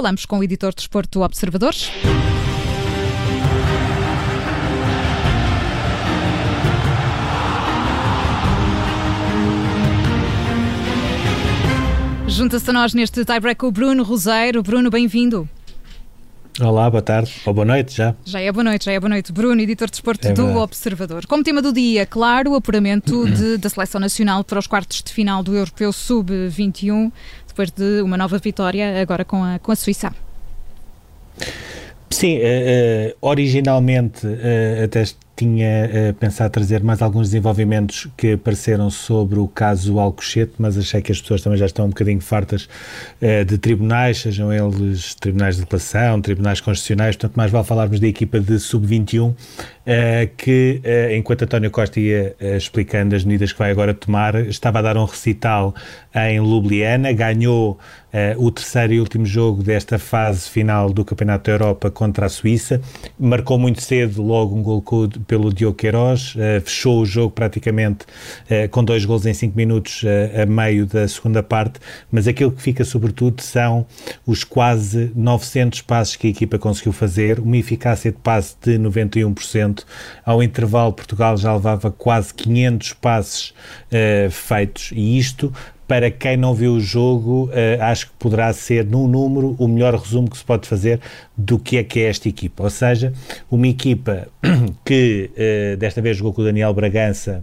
Falamos com o editor de Desporto Observadores. Junta-se a nós neste tiebreak o Bruno Roseiro. Bruno, bem-vindo. Olá, boa tarde, ou boa noite já. Já é boa noite, já é boa noite. Bruno, editor de desporto é do Observador. Como tema do dia, claro, o apuramento de, da seleção nacional para os quartos de final do Europeu Sub-21, depois de uma nova vitória agora com a, com a Suíça. Sim, uh, uh, originalmente uh, até tinha uh, pensado trazer mais alguns desenvolvimentos que apareceram sobre o caso Alcochete, mas achei que as pessoas também já estão um bocadinho fartas uh, de tribunais, sejam eles tribunais de declaração, tribunais constitucionais, portanto mais vale falarmos da equipa de sub-21, uh, que enquanto António Costa ia explicando as medidas que vai agora tomar, estava a dar um recital em Ljubljana, ganhou o terceiro e último jogo desta fase final do Campeonato da Europa contra a Suíça, marcou muito cedo logo um gol pelo Diogo Queiroz, uh, fechou o jogo praticamente uh, com dois gols em cinco minutos uh, a meio da segunda parte, mas aquilo que fica sobretudo são os quase 900 passes que a equipa conseguiu fazer, uma eficácia de passe de 91%. Ao intervalo, Portugal já levava quase 500 passes feitos e isto para quem não viu o jogo, uh, acho que poderá ser, num número, o melhor resumo que se pode fazer do que é que é esta equipa. Ou seja, uma equipa que uh, desta vez jogou com o Daniel Bragança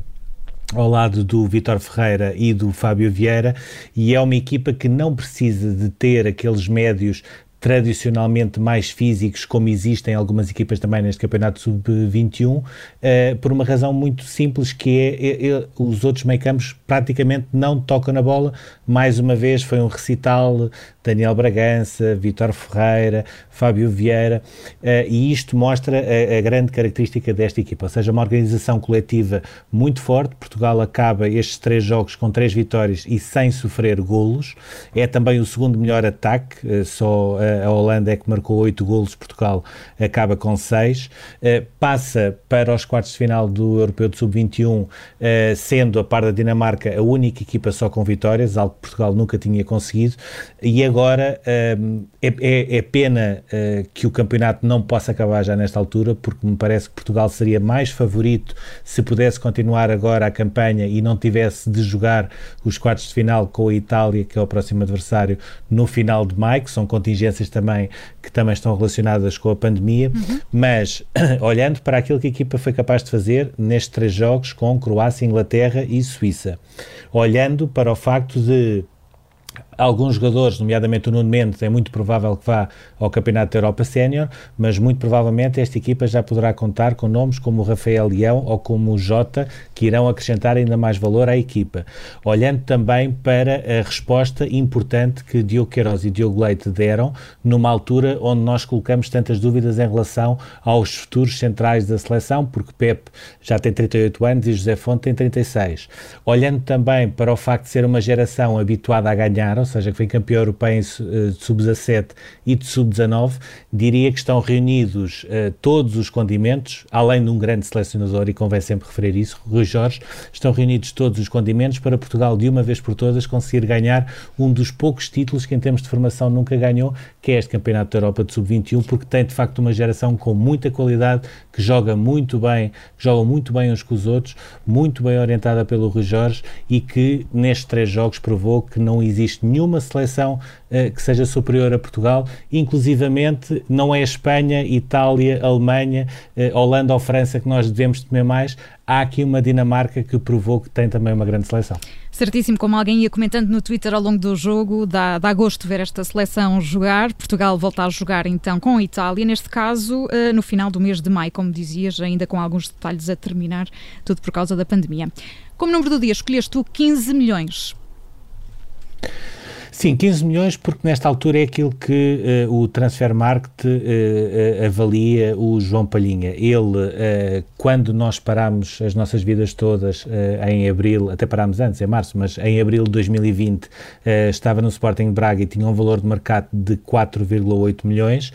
ao lado do Vitor Ferreira e do Fábio Vieira, e é uma equipa que não precisa de ter aqueles médios tradicionalmente mais físicos, como existem algumas equipas também neste campeonato sub-21, uh, por uma razão muito simples, que é, é, é os outros meio-campos praticamente não tocam na bola. Mais uma vez foi um recital Daniel Bragança, Vitor Ferreira, Fábio Vieira, uh, e isto mostra a, a, grande característica desta equipa, ou seja, uma organização coletiva muito forte. Portugal acaba estes três jogos com três vitórias e sem sofrer golos. É também o segundo melhor ataque, uh, só a Holanda é que marcou 8 golos, Portugal acaba com 6, eh, passa para os quartos de final do Europeu de Sub-21, eh, sendo a par da Dinamarca a única equipa só com vitórias, algo que Portugal nunca tinha conseguido, e agora eh, é, é, é pena que o campeonato não possa acabar já nesta altura, porque me parece que Portugal seria mais favorito se pudesse continuar agora a campanha e não tivesse de jogar os quartos de final com a Itália, que é o próximo adversário, no final de maio, que são contingências também que também estão relacionadas com a pandemia, uhum. mas olhando para aquilo que a equipa foi capaz de fazer nestes três jogos com Croácia, Inglaterra e Suíça, olhando para o facto de alguns jogadores, nomeadamente o Nuno Mendes, é muito provável que vá ao Campeonato da Europa Sénior, mas muito provavelmente esta equipa já poderá contar com nomes como o Rafael Leão ou como o Jota, que irão acrescentar ainda mais valor à equipa. Olhando também para a resposta importante que Diogo Queiroz e Diogo Leite deram numa altura onde nós colocamos tantas dúvidas em relação aos futuros centrais da seleção, porque Pep já tem 38 anos e José Fonte tem 36. Olhando também para o facto de ser uma geração habituada a ganhar, seja, que foi campeão europeu em, uh, de sub-17 e de sub-19, diria que estão reunidos uh, todos os condimentos, além de um grande selecionador, e convém sempre referir isso, Rui Jorge, estão reunidos todos os condimentos para Portugal, de uma vez por todas, conseguir ganhar um dos poucos títulos que, em termos de formação, nunca ganhou, que é este Campeonato da Europa de sub-21, porque tem, de facto, uma geração com muita qualidade, que joga muito bem, que joga muito bem uns com os outros, muito bem orientada pelo Rui Jorge e que, nestes três jogos, provou que não existe nenhum nenhuma seleção uh, que seja superior a Portugal, inclusivamente não é Espanha, Itália, Alemanha, uh, Holanda ou França que nós devemos temer mais, há aqui uma Dinamarca que provou que tem também uma grande seleção. Certíssimo, como alguém ia comentando no Twitter ao longo do jogo, dá, dá gosto ver esta seleção jogar. Portugal volta a jogar então com a Itália, neste caso uh, no final do mês de maio, como dizias, ainda com alguns detalhes a terminar, tudo por causa da pandemia. Como número do dia, escolheste tu 15 milhões. Sim, 15 milhões, porque nesta altura é aquilo que uh, o Transfer Market uh, uh, avalia o João Palhinha. Ele, quando nós paramos as nossas vidas todas em abril, até parámos antes, em março, mas em abril de 2020, estava no Sporting Braga e tinha um valor de mercado de 4,8 milhões.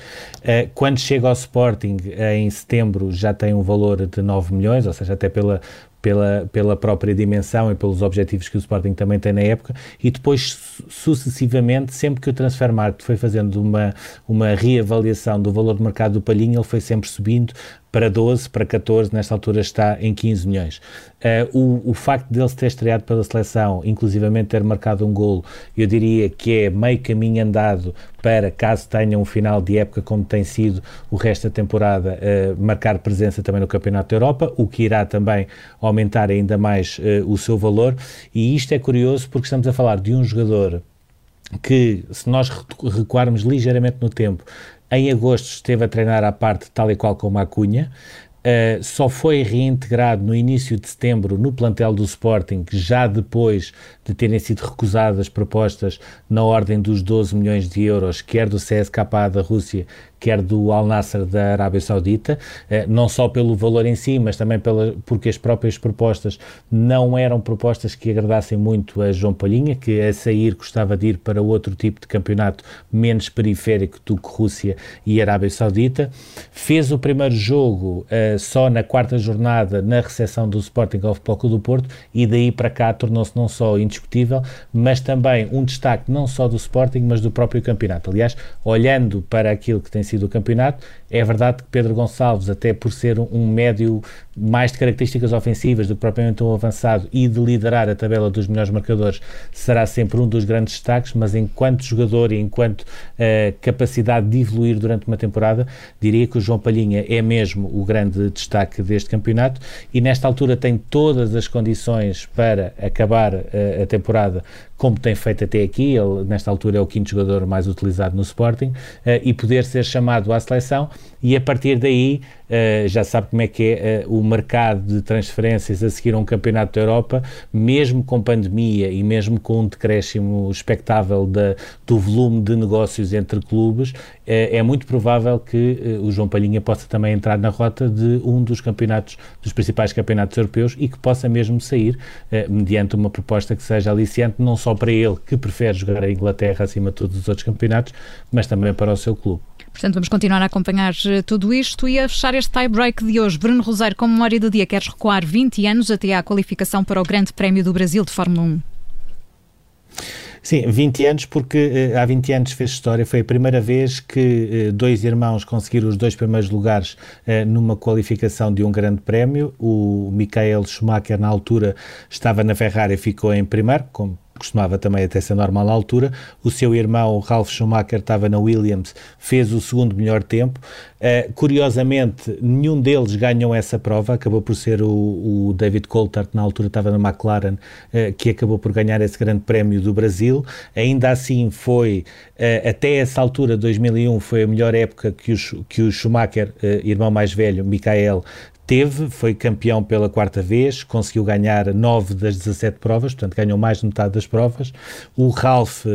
quando chega ao Sporting, em setembro, já tem um valor de 9 milhões, ou seja, até pela pela, pela própria dimensão e pelos objetivos que o Sporting também tem na época, e depois, sucessivamente, sempre que o Transfermarkt foi fazendo uma, uma reavaliação do valor de mercado do Palhinha, ele foi sempre subindo para 12, para 14, nesta altura está em 15 milhões. Uh, o, o facto dele se ter estreado pela seleção, inclusivamente ter marcado um golo, eu diria que é meio caminho andado para, caso tenha um final de época como tem sido o resto da temporada, uh, marcar presença também no Campeonato da Europa, o que irá também aumentar ainda mais uh, o seu valor. E isto é curioso porque estamos a falar de um jogador que, se nós recuarmos ligeiramente no tempo, em agosto esteve a treinar à parte, tal e qual como a Cunha. Uh, só foi reintegrado no início de setembro no plantel do Sporting, já depois de terem sido recusadas propostas na ordem dos 12 milhões de euros, quer do CSKA da Rússia, quer do Al Nasser da Arábia Saudita, eh, não só pelo valor em si, mas também pela, porque as próprias propostas não eram propostas que agradassem muito a João Palhinha, que a sair gostava de ir para outro tipo de campeonato menos periférico do que Rússia e Arábia Saudita. Fez o primeiro jogo uh, só na quarta jornada na recepção do Sporting ao Futebol do Porto e daí para cá tornou-se não só indiscutível, mas também um destaque não só do Sporting, mas do próprio campeonato. Aliás, olhando para aquilo que tem sido sido o campeonato. É verdade que Pedro Gonçalves, até por ser um médio mais de características ofensivas do que propriamente um avançado e de liderar a tabela dos melhores marcadores, será sempre um dos grandes destaques, mas enquanto jogador e enquanto uh, capacidade de evoluir durante uma temporada, diria que o João Palhinha é mesmo o grande destaque deste campeonato e nesta altura tem todas as condições para acabar uh, a temporada como tem feito até aqui, ele nesta altura é o quinto jogador mais utilizado no Sporting, uh, e poder ser chamado à seleção e a partir daí uh, já sabe como é que é uh, o mercado de transferências a seguir a um campeonato da Europa, mesmo com pandemia e mesmo com um decréscimo expectável do volume de negócios entre clubes, uh, é muito provável que o João Palhinha possa também entrar na rota de um dos campeonatos, dos principais campeonatos europeus e que possa mesmo sair mediante uma proposta que seja aliciante, não só para ele que prefere jogar a Inglaterra acima de todos os outros campeonatos, mas também para o seu clube. Portanto, vamos continuar a acompanhar eh, tudo isto e a fechar este tie-break de hoje. Bruno Rosário, como memória do dia, queres recuar 20 anos até à qualificação para o Grande Prémio do Brasil de Fórmula 1? Sim, 20 anos, porque uh, há 20 anos fez história. Foi a primeira vez que uh, dois irmãos conseguiram os dois primeiros lugares uh, numa qualificação de um grande prémio. O Michael Schumacher, na altura, estava na Ferrari e ficou em primeiro, como costumava também até ser normal à altura. O seu irmão, Ralf Schumacher, estava na Williams, fez o segundo melhor tempo. Uh, curiosamente, nenhum deles ganhou essa prova, acabou por ser o, o David Coulthard, na altura estava na McLaren, uh, que acabou por ganhar esse grande prémio do Brasil. Ainda assim foi, uh, até essa altura, 2001, foi a melhor época que o, que o Schumacher, irmão mais velho, Michael, teve, foi campeão pela quarta vez, conseguiu ganhar 9 das 17 provas, portanto ganhou mais de metade das provas. O Ralph uh,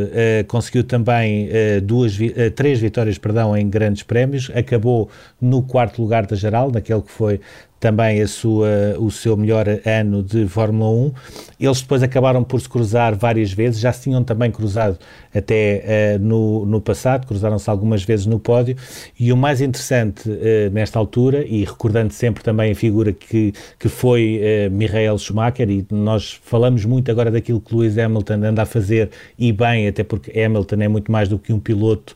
conseguiu também uh, duas, uh, três vitórias perdão, em grandes prémios, acabou no quarto lugar da geral, naquele que foi também a sua, o seu melhor ano de Fórmula 1. Eles depois acabaram por se cruzar várias vezes, já se tinham também cruzado até uh, no, no passado, cruzaram-se algumas vezes no pódio. E o mais interessante uh, nesta altura, e recordando sempre também a figura que, que foi uh, Michael Schumacher, e nós falamos muito agora daquilo que Lewis Hamilton anda a fazer, e bem, até porque Hamilton é muito mais do que um piloto,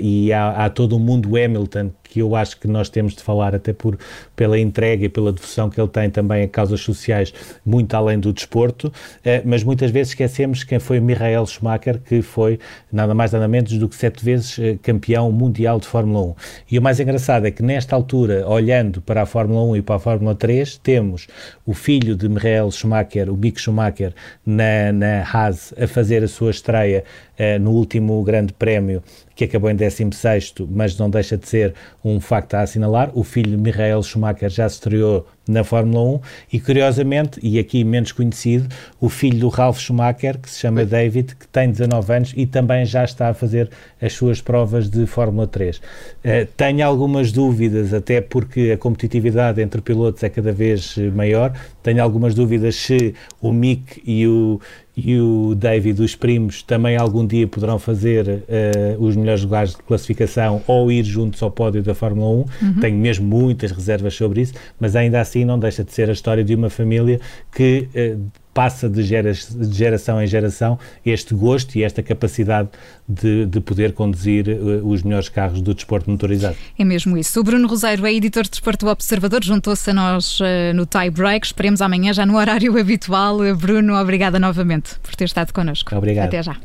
e há, há todo um mundo Hamilton que eu acho que nós temos de falar, até por, pela entrega e pela devoção que ele tem também a causas sociais, muito além do desporto, eh, mas muitas vezes esquecemos quem foi Michael Schumacher, que foi nada mais nada menos do que sete vezes eh, campeão mundial de Fórmula 1. E o mais engraçado é que nesta altura, olhando para a Fórmula 1 e para a Fórmula 3, temos o filho de Michael Schumacher, o Mick Schumacher, na, na Haas, a fazer a sua estreia uh, no último grande prémio que acabou em 16, mas não deixa de ser um facto a assinalar. O filho Michael Schumacher já se estreou na Fórmula 1 e curiosamente, e aqui menos conhecido, o filho do Ralf Schumacher, que se chama David, que tem 19 anos e também já está a fazer as suas provas de Fórmula 3. Uh, eh, tenho algumas dúvidas, até porque a competitividade entre pilotos é cada vez maior, tenho algumas dúvidas se o Mick e o, e o David, os primos, também algum dia poderão fazer uh, os melhores lugares de classificação ou ir juntos ao pódio da Fórmula 1. Uhum. Tenho mesmo muitas reservas sobre isso, mas ainda assim não deixa de ser a história de uma família que uh, passa de, gera, de, geração em geração este gosto e esta capacidade de, de poder conduzir uh, os melhores carros do desporto motorizado. É mesmo isso. O Bruno Roseiro é editor de Desporto Observador, juntou-se a nós uh, no tie break. Esperemos amanhã já no horário habitual. Bruno, obrigada novamente por ter estado connosco. Obrigado. Até já.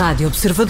Rádio Observador.